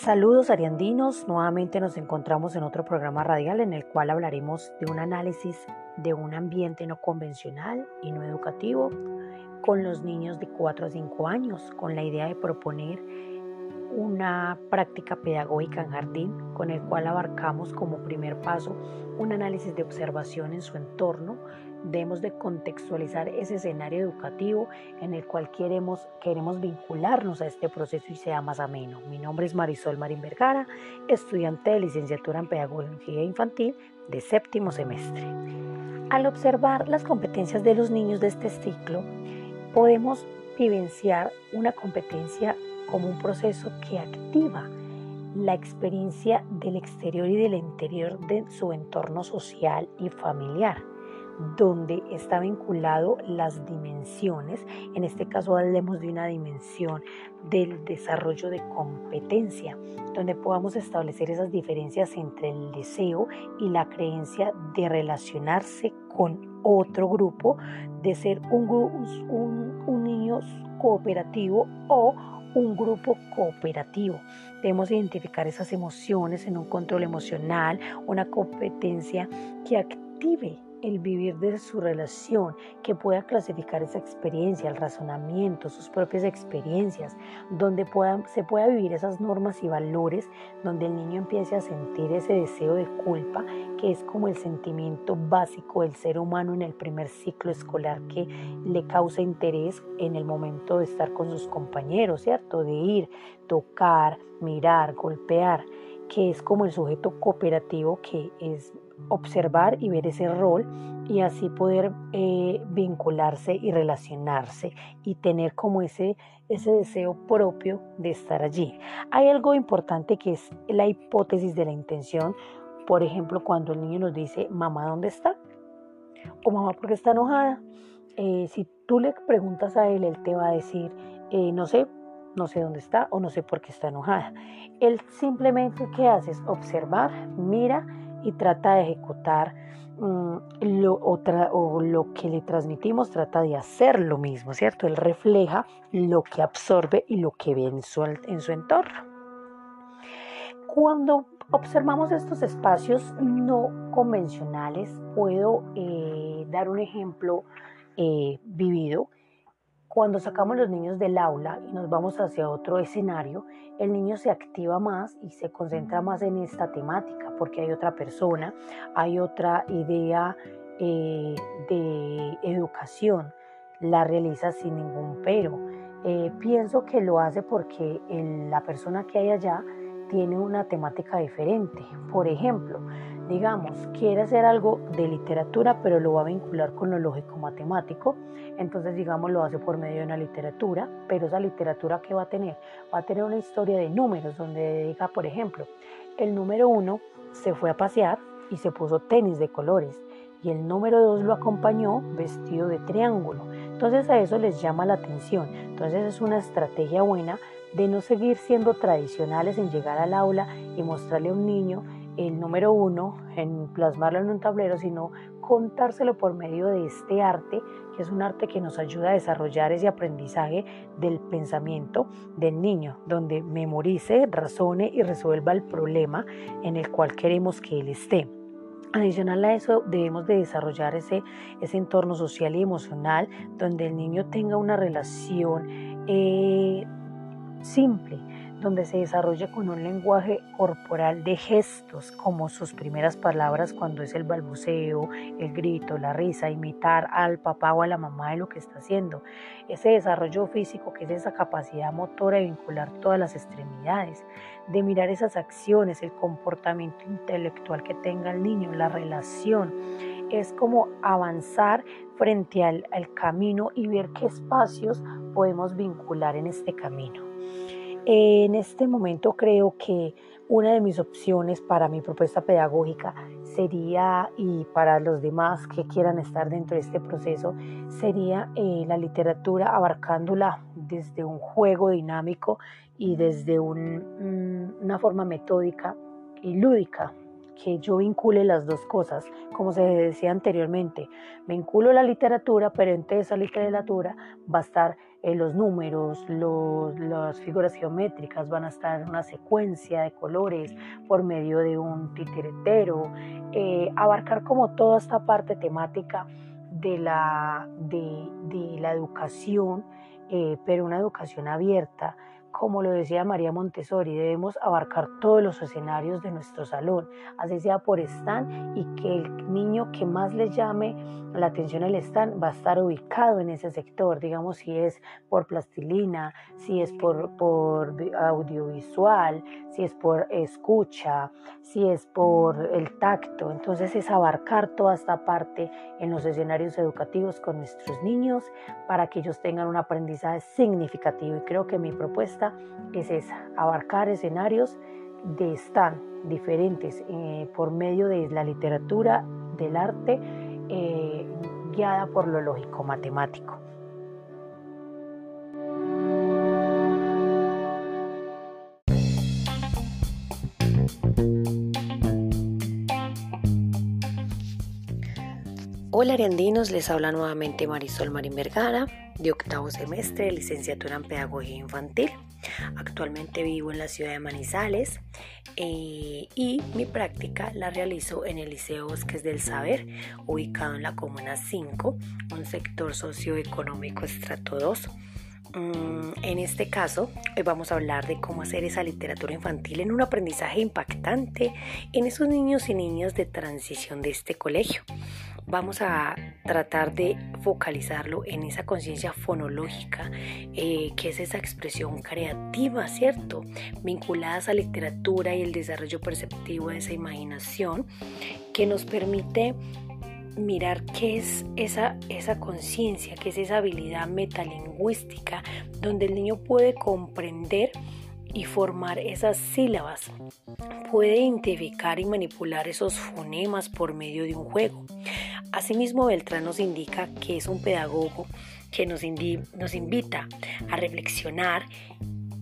Saludos ariandinos, nuevamente nos encontramos en otro programa radial en el cual hablaremos de un análisis de un ambiente no convencional y no educativo con los niños de 4 a 5 años, con la idea de proponer una práctica pedagógica en jardín con el cual abarcamos como primer paso un análisis de observación en su entorno, debemos de contextualizar ese escenario educativo en el cual queremos, queremos vincularnos a este proceso y sea más ameno. Mi nombre es Marisol Marín Vergara, estudiante de licenciatura en Pedagogía Infantil de séptimo semestre. Al observar las competencias de los niños de este ciclo, podemos vivenciar una competencia como un proceso que activa la experiencia del exterior y del interior de su entorno social y familiar donde está vinculado las dimensiones. En este caso hablemos de una dimensión del desarrollo de competencia, donde podamos establecer esas diferencias entre el deseo y la creencia de relacionarse con otro grupo, de ser un, un, un niño cooperativo o un grupo cooperativo. Debemos identificar esas emociones en un control emocional, una competencia que active el vivir de su relación, que pueda clasificar esa experiencia, el razonamiento, sus propias experiencias, donde pueda, se pueda vivir esas normas y valores, donde el niño empiece a sentir ese deseo de culpa, que es como el sentimiento básico del ser humano en el primer ciclo escolar que le causa interés en el momento de estar con sus compañeros, ¿cierto? De ir, tocar, mirar, golpear que es como el sujeto cooperativo que es observar y ver ese rol y así poder eh, vincularse y relacionarse y tener como ese, ese deseo propio de estar allí. Hay algo importante que es la hipótesis de la intención. Por ejemplo, cuando el niño nos dice, mamá, ¿dónde está? O mamá, ¿por qué está enojada? Eh, si tú le preguntas a él, él te va a decir, eh, no sé, no sé dónde está o no sé por qué está enojada. Él simplemente, ¿qué hace? Es observar, mira y trata de ejecutar mm, lo, o lo que le transmitimos, trata de hacer lo mismo, ¿cierto? Él refleja lo que absorbe y lo que ve en su, en su entorno. Cuando observamos estos espacios no convencionales, puedo eh, dar un ejemplo eh, vivido cuando sacamos los niños del aula y nos vamos hacia otro escenario, el niño se activa más y se concentra más en esta temática porque hay otra persona, hay otra idea eh, de educación, la realiza sin ningún pero. Eh, pienso que lo hace porque la persona que hay allá tiene una temática diferente. Por ejemplo, digamos, quiere hacer algo de literatura, pero lo va a vincular con lo lógico-matemático, entonces, digamos, lo hace por medio de una literatura, pero esa literatura que va a tener, va a tener una historia de números, donde diga, por ejemplo, el número uno se fue a pasear y se puso tenis de colores, y el número dos lo acompañó vestido de triángulo. Entonces a eso les llama la atención. Entonces es una estrategia buena de no seguir siendo tradicionales en llegar al aula y mostrarle a un niño el número uno, en plasmarlo en un tablero, sino contárselo por medio de este arte, que es un arte que nos ayuda a desarrollar ese aprendizaje del pensamiento del niño, donde memorice, razone y resuelva el problema en el cual queremos que él esté. Adicional a eso, debemos de desarrollar ese, ese entorno social y emocional donde el niño tenga una relación eh, simple, donde se desarrolla con un lenguaje corporal de gestos, como sus primeras palabras cuando es el balbuceo, el grito, la risa, imitar al papá o a la mamá de lo que está haciendo. Ese desarrollo físico que es esa capacidad motora de vincular todas las extremidades, de mirar esas acciones, el comportamiento intelectual que tenga el niño, la relación. Es como avanzar frente al, al camino y ver qué espacios podemos vincular en este camino. En este momento creo que una de mis opciones para mi propuesta pedagógica sería, y para los demás que quieran estar dentro de este proceso, sería eh, la literatura abarcándola desde un juego dinámico y desde una forma metódica y lúdica que yo vincule las dos cosas, como se decía anteriormente, vinculo la literatura, pero entre esa literatura va a estar eh, los números, las figuras geométricas, van a estar una secuencia de colores por medio de un titiretero, eh, abarcar como toda esta parte temática de la, de, la educación, eh, pero una educación abierta, como lo decía María Montessori, debemos abarcar todos los escenarios de nuestro salón, así sea por stand y que el niño que más le llame la atención al stand va a estar ubicado en ese sector, digamos si es por plastilina, si es por, por audiovisual, si es por escucha, si es por el tacto. Entonces es abarcar toda esta parte en los escenarios educativos con nuestros niños para que ellos tengan un aprendizaje significativo. Y creo que mi propuesta es esa, abarcar escenarios de stand diferentes eh, por medio de la literatura, del arte eh, guiada por lo lógico matemático. Hola ariandinos, les habla nuevamente Marisol Marín Vergara, de octavo semestre de licenciatura en Pedagogía Infantil. Actualmente vivo en la ciudad de Manizales eh, y mi práctica la realizo en el Liceo Bosques del Saber, ubicado en la Comuna 5, un sector socioeconómico estrato 2. Mm, en este caso, vamos a hablar de cómo hacer esa literatura infantil en un aprendizaje impactante en esos niños y niñas de transición de este colegio vamos a tratar de focalizarlo en esa conciencia fonológica, eh, que es esa expresión creativa, ¿cierto? Vinculadas a la literatura y el desarrollo perceptivo de esa imaginación, que nos permite mirar qué es esa, esa conciencia, qué es esa habilidad metalingüística, donde el niño puede comprender y formar esas sílabas. Puede identificar y manipular esos fonemas por medio de un juego. Asimismo, Beltrán nos indica que es un pedagogo que nos, nos invita a reflexionar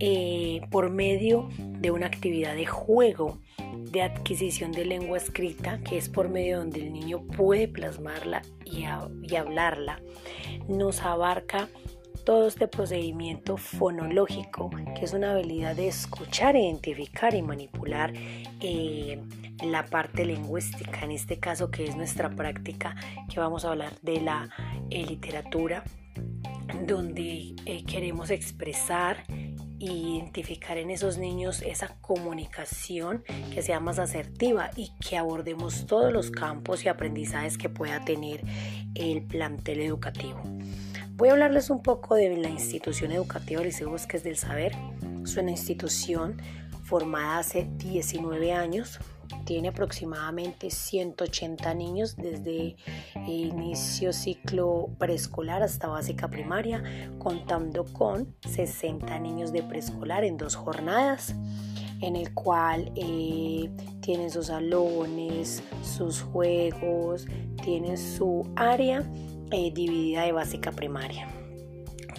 eh, por medio de una actividad de juego, de adquisición de lengua escrita, que es por medio donde el niño puede plasmarla y, hablarla. Nos abarca todo este procedimiento fonológico, que es una habilidad de escuchar, identificar y manipular eh, la parte lingüística, en este caso que es nuestra práctica, que vamos a hablar de la eh, literatura, donde queremos expresar identificar en esos niños esa comunicación que sea más asertiva y que abordemos todos los campos y aprendizajes que pueda tener el plantel educativo. Voy a hablarles un poco de la institución educativa Liceo Bosques del Saber. Es una institución formada hace 19 años. Tiene aproximadamente 180 niños desde inicio ciclo preescolar hasta básica primaria, contando con 60 niños de preescolar en dos jornadas en el cual eh, tienen sus salones, sus juegos, tienen su área eh, dividida de básica primaria.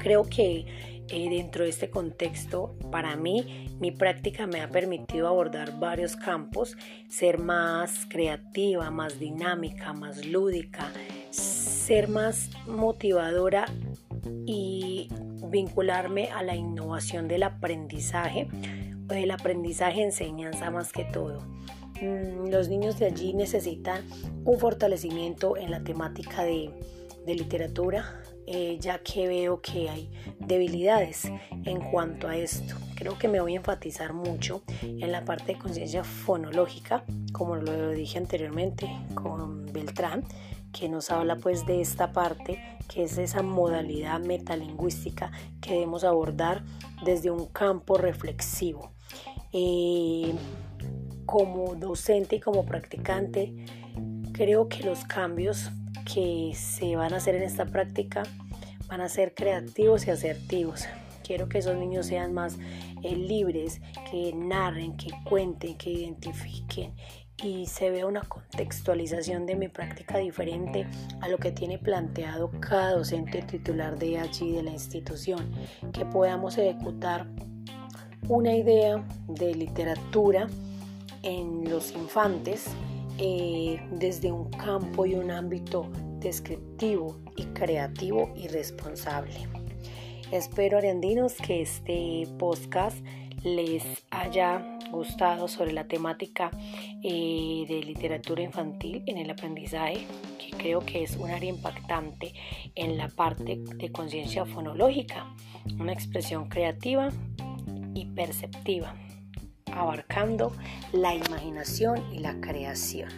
Creo que eh, dentro de este contexto, para mí, mi práctica me ha permitido abordar varios campos, ser más creativa, más dinámica, más lúdica, ser más motivadora y vincularme a la innovación del aprendizaje, o del aprendizaje enseñanza más que todo. Mm, los niños de allí necesitan un fortalecimiento en la temática de de literatura, eh, ya que veo que hay debilidades en cuanto a esto. Creo que me voy a enfatizar mucho en la parte de conciencia fonológica, como lo dije anteriormente con Beltrán, que nos habla pues de esta parte que es esa modalidad metalingüística que debemos abordar desde un campo reflexivo. Eh, como docente y como practicante, creo que los cambios que se van a hacer en esta práctica van a ser creativos y asertivos. Quiero que esos niños sean más eh, libres, que narren, que cuenten, que identifiquen y se vea una contextualización de mi práctica diferente a lo que tiene planteado cada docente titular de allí de la institución, que podamos ejecutar una idea de literatura en los infantes eh, desde un campo y un ámbito descriptivo y creativo y responsable. Espero, arendinos, que este podcast les haya gustado sobre la temática eh, de literatura infantil en el aprendizaje, que creo que es un área impactante en la parte de conciencia fonológica, una expresión creativa y perceptiva, abarcando la imaginación y la creación.